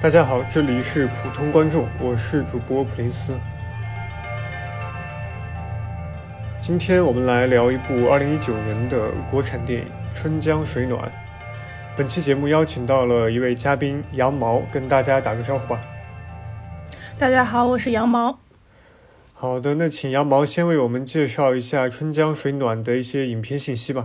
大家好，这里是普通观众，我是主播普林斯。今天我们来聊一部二零一九年的国产电影《春江水暖》。本期节目邀请到了一位嘉宾杨毛，跟大家打个招呼吧。大家好，我是杨毛。好的，那请杨毛先为我们介绍一下《春江水暖》的一些影片信息吧。《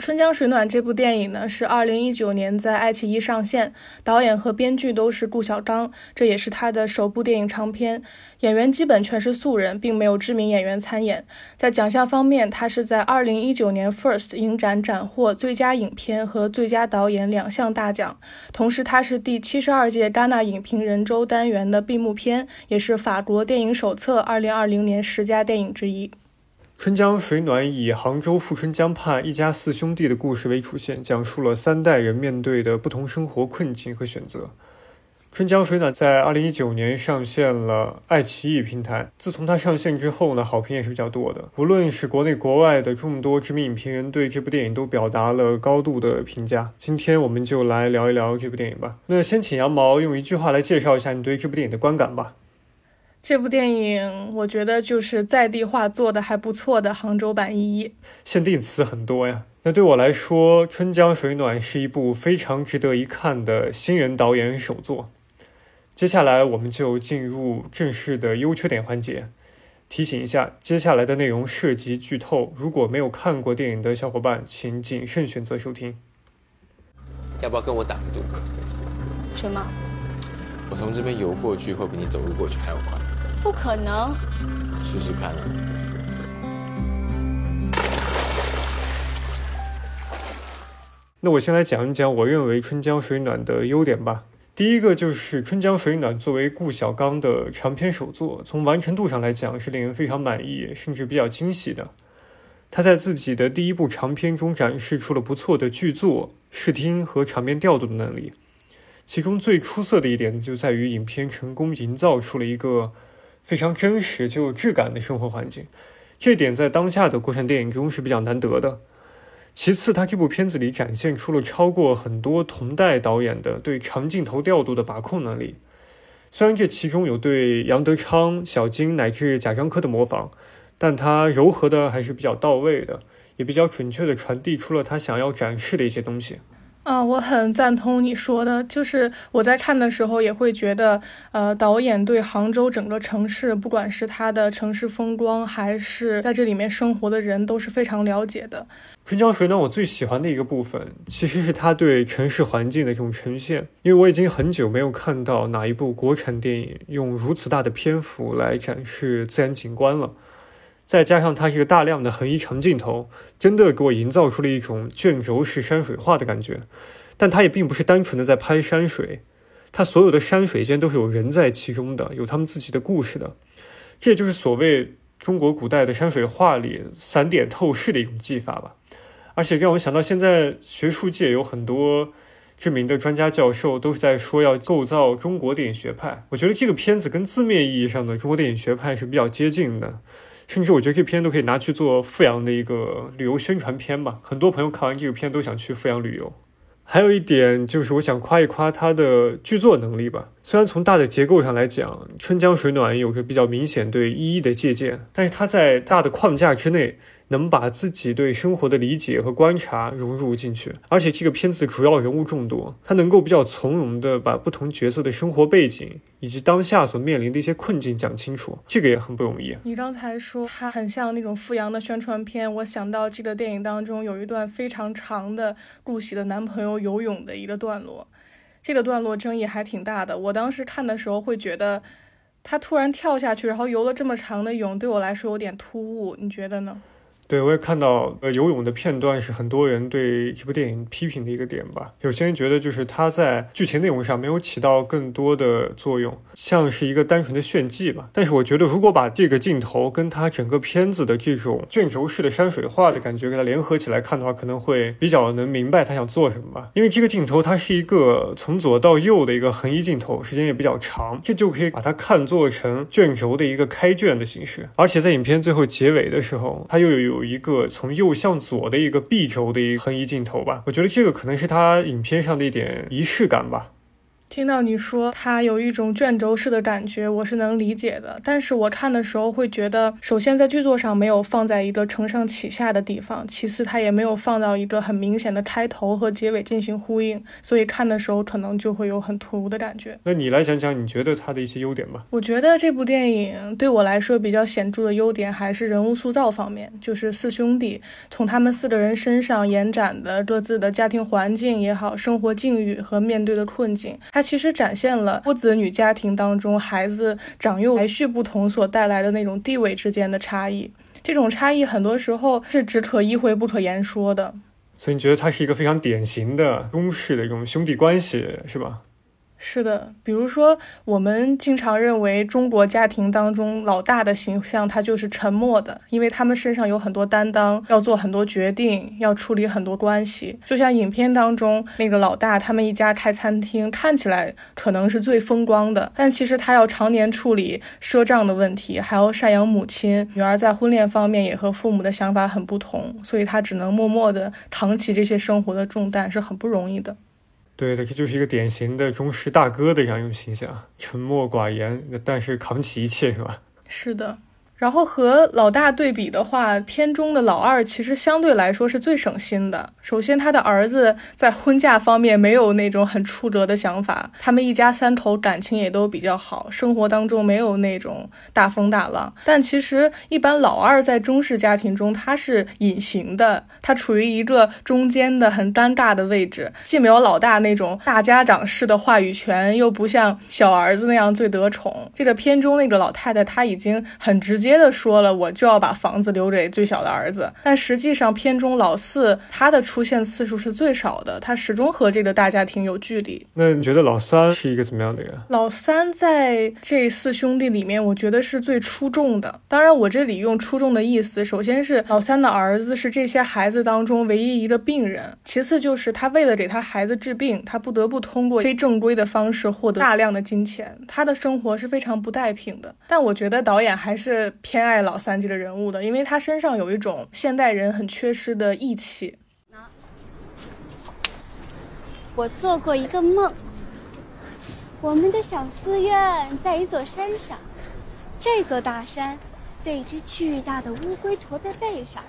春江水暖》这部电影呢，是二零一九年在爱奇艺上线，导演和编剧都是顾晓刚，这也是他的首部电影长片。演员基本全是素人，并没有知名演员参演。在奖项方面，他是在二零一九年 FIRST 影展斩获最佳影片和最佳导演两项大奖。同时，他是第七十二届戛纳影评人周单元的闭幕片，也是法国电影手册二零二零年十佳电影之一。春江水暖以杭州富春江畔一家四兄弟的故事为主线，讲述了三代人面对的不同生活困境和选择。春江水暖在二零一九年上线了爱奇艺平台。自从它上线之后呢，好评也是比较多的。无论是国内国外的众多知名影评人，对这部电影都表达了高度的评价。今天我们就来聊一聊这部电影吧。那先请羊毛用一句话来介绍一下你对这部电影的观感吧。这部电影我觉得就是在地化做的还不错的杭州版一一，限定词很多呀。那对我来说，《春江水暖》是一部非常值得一看的新人导演首作。接下来我们就进入正式的优缺点环节。提醒一下，接下来的内容涉及剧透，如果没有看过电影的小伙伴，请谨慎选择收听。要不要跟我打个赌？什么？我从这边游过去，会比你走路过去还要快。不可能，试试看啊！那我先来讲一讲我认为《春江水暖》的优点吧。第一个就是《春江水暖》作为顾晓刚的长篇首作，从完成度上来讲是令人非常满意，甚至比较惊喜的。他在自己的第一部长篇中展示出了不错的剧作、视听和场面调度的能力。其中最出色的一点就在于影片成功营造出了一个。非常真实、就有质感的生活环境，这点在当下的国产电影中是比较难得的。其次，他这部片子里展现出了超过很多同代导演的对长镜头调度的把控能力。虽然这其中有对杨德昌、小金乃至贾樟柯的模仿，但他柔和的还是比较到位的，也比较准确的传递出了他想要展示的一些东西。嗯，我很赞同你说的，就是我在看的时候也会觉得，呃，导演对杭州整个城市，不管是它的城市风光，还是在这里面生活的人，都是非常了解的。春江水暖，我最喜欢的一个部分，其实是他对城市环境的这种呈现，因为我已经很久没有看到哪一部国产电影用如此大的篇幅来展示自然景观了。再加上它这个大量的横移长镜头，真的给我营造出了一种卷轴式山水画的感觉。但它也并不是单纯的在拍山水，它所有的山水间都是有人在其中的，有他们自己的故事的。这也就是所谓中国古代的山水画里散点透视的一种技法吧。而且让我想到，现在学术界有很多知名的专家教授都是在说要构造中国电影学派。我觉得这个片子跟字面意义上的中国电影学派是比较接近的。甚至我觉得这片都可以拿去做富阳的一个旅游宣传片吧。很多朋友看完这个片都想去富阳旅游。还有一点就是，我想夸一夸它的剧作能力吧。虽然从大的结构上来讲，《春江水暖》有个比较明显对一一的借鉴，但是它在大的框架之内。能把自己对生活的理解和观察融入进去，而且这个片子主要人物众多，他能够比较从容的把不同角色的生活背景以及当下所面临的一些困境讲清楚，这个也很不容易。你刚才说它很像那种富阳的宣传片，我想到这个电影当中有一段非常长的顾喜的男朋友游泳的一个段落，这个段落争议还挺大的。我当时看的时候会觉得，他突然跳下去，然后游了这么长的泳，对我来说有点突兀，你觉得呢？对，我也看到，呃，游泳的片段是很多人对这部电影批评的一个点吧。有些人觉得就是它在剧情内容上没有起到更多的作用，像是一个单纯的炫技吧。但是我觉得，如果把这个镜头跟它整个片子的这种卷轴式的山水画的感觉给它联合起来看的话，可能会比较能明白他想做什么吧。因为这个镜头它是一个从左到右的一个横移镜头，时间也比较长，这就可以把它看作成卷轴的一个开卷的形式。而且在影片最后结尾的时候，它又有。有一个从右向左的一个 B 轴的一个横移镜头吧，我觉得这个可能是他影片上的一点仪式感吧。听到你说它有一种卷轴式的感觉，我是能理解的。但是我看的时候会觉得，首先在剧作上没有放在一个承上启下的地方，其次它也没有放到一个很明显的开头和结尾进行呼应，所以看的时候可能就会有很突兀的感觉。那你来讲讲你觉得它的一些优点吧。我觉得这部电影对我来说比较显著的优点还是人物塑造方面，就是四兄弟从他们四个人身上延展的各自的家庭环境也好，生活境遇和面对的困境。它其实展现了多子女家庭当中孩子长幼排序不同所带来的那种地位之间的差异。这种差异很多时候是只可意会不可言说的。所以你觉得它是一个非常典型的中式的一种兄弟关系，是吧？是的，比如说，我们经常认为中国家庭当中老大的形象，他就是沉默的，因为他们身上有很多担当，要做很多决定，要处理很多关系。就像影片当中那个老大，他们一家开餐厅，看起来可能是最风光的，但其实他要常年处理赊账的问题，还要赡养母亲。女儿在婚恋方面也和父母的想法很不同，所以他只能默默地扛起这些生活的重担，是很不容易的。对的，这就是一个典型的中式大哥的这样一种形象，沉默寡言，但是扛起一切，是吧？是的。然后和老大对比的话，片中的老二其实相对来说是最省心的。首先，他的儿子在婚嫁方面没有那种很出格的想法，他们一家三口感情也都比较好，生活当中没有那种大风大浪。但其实，一般老二在中式家庭中他是隐形的，他处于一个中间的很尴尬的位置，既没有老大那种大家长式的话语权，又不像小儿子那样最得宠。这个片中那个老太太，她已经很直接。接的说了，我就要把房子留给最小的儿子。但实际上，片中老四他的出现次数是最少的，他始终和这个大家庭有距离。那你觉得老三是一个怎么样的人？老三在这四兄弟里面，我觉得是最出众的。当然，我这里用出众的意思，首先是老三的儿子是这些孩子当中唯一一个病人，其次就是他为了给他孩子治病，他不得不通过非正规的方式获得大量的金钱，他的生活是非常不带品的。但我觉得导演还是。偏爱老三这个人物的，因为他身上有一种现代人很缺失的义气。我做过一个梦，我们的小寺院在一座山上，这座大山被一只巨大的乌龟驮在背上。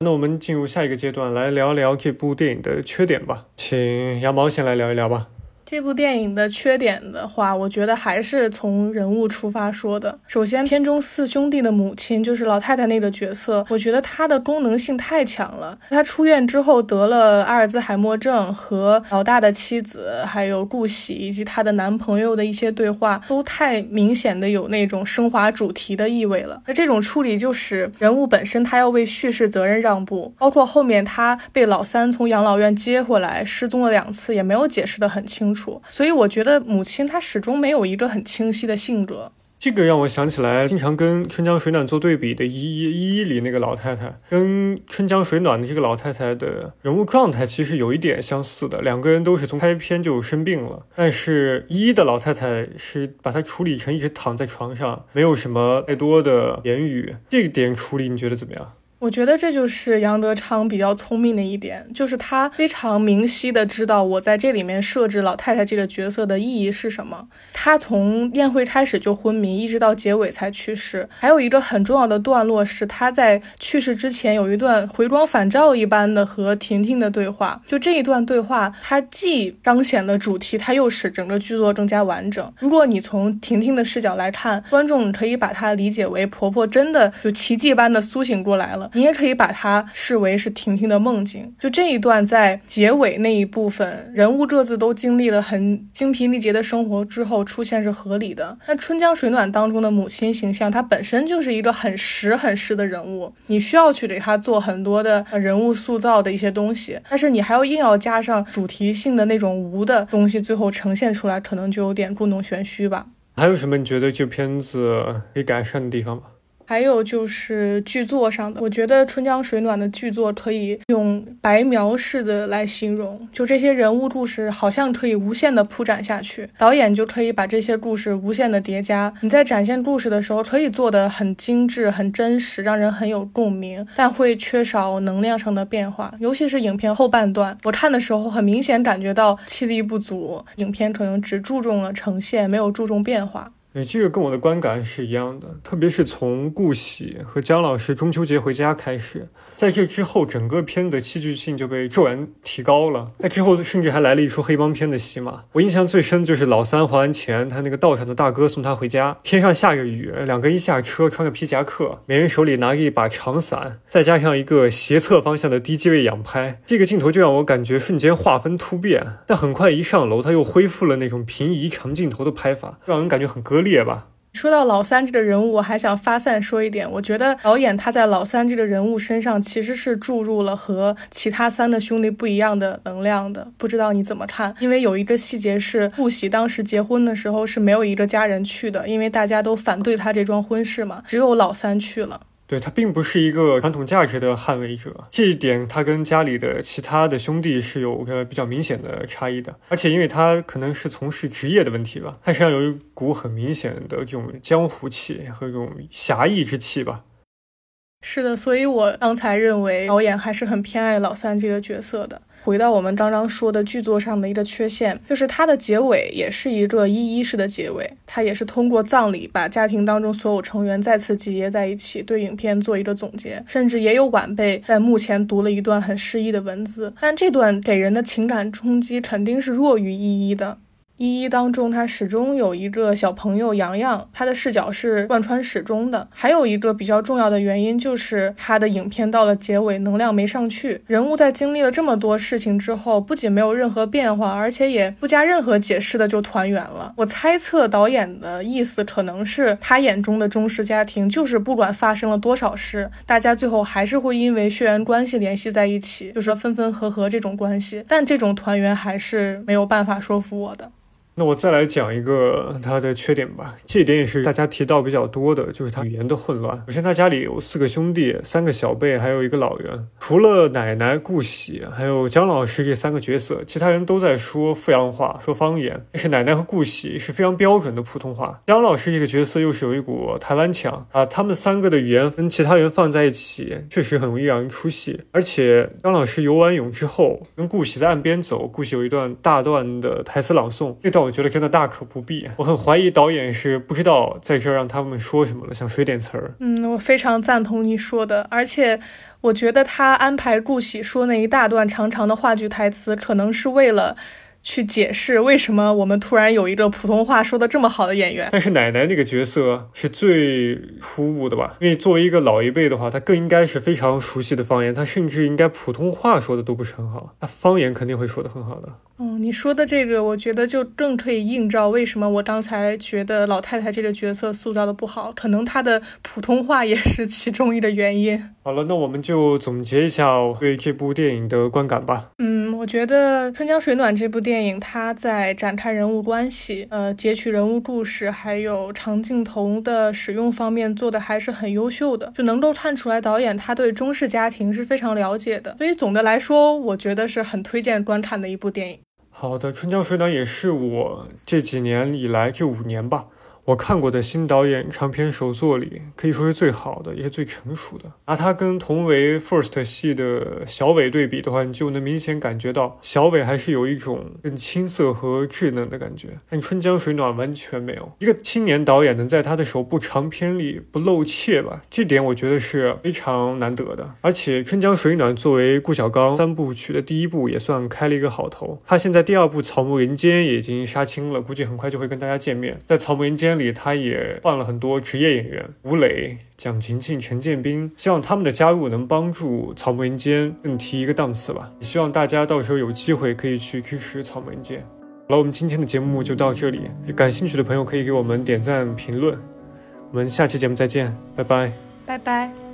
那我们进入下一个阶段，来聊聊这部电影的缺点吧，请羊毛先来聊一聊吧。这部电影的缺点的话，我觉得还是从人物出发说的。首先，片中四兄弟的母亲就是老太太那个角色，我觉得她的功能性太强了。她出院之后得了阿尔兹海默症，和老大的妻子还有顾喜以及她的男朋友的一些对话，都太明显的有那种升华主题的意味了。那这种处理就是人物本身他要为叙事责任让步，包括后面他被老三从养老院接回来，失踪了两次，也没有解释得很清楚。所以我觉得母亲她始终没有一个很清晰的性格，这个让我想起来经常跟《春江水暖》做对比的《一一一》里那个老太太，跟《春江水暖》的这个老太太的人物状态其实有一点相似的，两个人都是从开篇就生病了，但是一一的老太太是把她处理成一直躺在床上，没有什么太多的言语，这一点处理你觉得怎么样？我觉得这就是杨德昌比较聪明的一点，就是他非常明晰的知道我在这里面设置老太太这个角色的意义是什么。他从宴会开始就昏迷，一直到结尾才去世。还有一个很重要的段落是他在去世之前有一段回光返照一般的和婷婷的对话。就这一段对话，它既彰显了主题，它又使整个剧作更加完整。如果你从婷婷的视角来看，观众可以把它理解为婆婆真的就奇迹般的苏醒过来了。你也可以把它视为是婷婷的梦境。就这一段在结尾那一部分，人物各自都经历了很精疲力竭的生活之后出现是合理的。那《春江水暖》当中的母亲形象，它本身就是一个很实很实的人物，你需要去给他做很多的人物塑造的一些东西，但是你还要硬要加上主题性的那种无的东西，最后呈现出来可能就有点故弄玄虚吧。还有什么你觉得这片子可以改善的地方吗？还有就是剧作上的，我觉得《春江水暖》的剧作可以用白描式的来形容，就这些人物故事好像可以无限的铺展下去，导演就可以把这些故事无限的叠加。你在展现故事的时候，可以做的很精致、很真实，让人很有共鸣，但会缺少能量上的变化，尤其是影片后半段，我看的时候很明显感觉到气力不足，影片可能只注重了呈现，没有注重变化。对，这个跟我的观感是一样的，特别是从顾喜和姜老师中秋节回家开始，在这之后，整个片的戏剧性就被骤然提高了。那之后，甚至还来了一出黑帮片的戏码。我印象最深就是老三还完钱，他那个道上的大哥送他回家，天上下着雨，两个一下车，穿着皮夹克，每人手里拿着一把长伞，再加上一个斜侧方向的低机位仰拍，这个镜头就让我感觉瞬间画风突变。但很快一上楼，他又恢复了那种平移长镜头的拍法，让人感觉很割。裂吧。说到老三这个人物，我还想发散说一点。我觉得导演他在老三这个人物身上其实是注入了和其他三个兄弟不一样的能量的。不知道你怎么看？因为有一个细节是，顾喜当时结婚的时候是没有一个家人去的，因为大家都反对他这桩婚事嘛，只有老三去了。对他并不是一个传统价值的捍卫者，这一点他跟家里的其他的兄弟是有个比较明显的差异的。而且因为他可能是从事职业的问题吧，他身上有一股很明显的这种江湖气和这种侠义之气吧。是的，所以我刚才认为导演还是很偏爱老三这个角色的。回到我们刚刚说的剧作上的一个缺陷，就是它的结尾也是一个一一式的结尾，它也是通过葬礼把家庭当中所有成员再次集结在一起，对影片做一个总结，甚至也有晚辈在墓前读了一段很诗意的文字，但这段给人的情感冲击肯定是弱于一一的。一一当中，他始终有一个小朋友洋洋，他的视角是贯穿始终的。还有一个比较重要的原因，就是他的影片到了结尾能量没上去，人物在经历了这么多事情之后，不仅没有任何变化，而且也不加任何解释的就团圆了。我猜测导演的意思可能是他眼中的中式家庭，就是不管发生了多少事，大家最后还是会因为血缘关系联系在一起，就是分分合合这种关系。但这种团圆还是没有办法说服我的。那我再来讲一个他的缺点吧，这一点也是大家提到比较多的，就是他语言的混乱。首先，他家里有四个兄弟，三个小辈，还有一个老人。除了奶奶顾喜，还有姜老师这三个角色，其他人都在说阜阳话，说方言。但是奶奶和顾喜是非常标准的普通话。姜老师这个角色又是有一股台湾腔啊。他们三个的语言跟其他人放在一起，确实很容易让人出戏。而且姜老师游完泳之后，跟顾喜在岸边走，顾喜有一段大段的台词朗诵，这段。我觉得真的大可不必，我很怀疑导演是不知道在这儿让他们说什么了，想水点词儿。嗯，我非常赞同你说的，而且我觉得他安排顾喜说那一大段长长的话剧台词，可能是为了。去解释为什么我们突然有一个普通话说的这么好的演员？但是奶奶那个角色是最突兀的吧？因为作为一个老一辈的话，她更应该是非常熟悉的方言，她甚至应该普通话说的都不是很好，他方言肯定会说的很好的。嗯，你说的这个，我觉得就更可以映照为什么我刚才觉得老太太这个角色塑造的不好，可能她的普通话也是其中一个原因。好了，那我们就总结一下对这部电影的观感吧。嗯，我觉得《春江水暖》这部电电影它在展开人物关系、呃截取人物故事，还有长镜头的使用方面做的还是很优秀的，就能够看出来导演他对中式家庭是非常了解的。所以总的来说，我觉得是很推荐观看的一部电影。好的，《春江水暖》也是我这几年以来这五年吧。我看过的新导演长篇首作里，可以说是最好的，也是最成熟的。拿它跟同为 First 系的小伟对比的话，你就能明显感觉到小伟还是有一种更青涩和稚嫩的感觉，但春江水暖完全没有。一个青年导演能在他的首部长片里不露怯吧，这点我觉得是非常难得的。而且春江水暖作为顾小刚三部曲的第一部，也算开了一个好头。他现在第二部草木人间也已经杀青了，估计很快就会跟大家见面。在草木人间。里他也换了很多职业演员，吴磊、蒋勤勤、陈建斌，希望他们的加入能帮助《草木人间》更提一个档次吧。也希望大家到时候有机会可以去支持《草木人间》。好了，我们今天的节目就到这里，感兴趣的朋友可以给我们点赞评论。我们下期节目再见，拜拜，拜拜。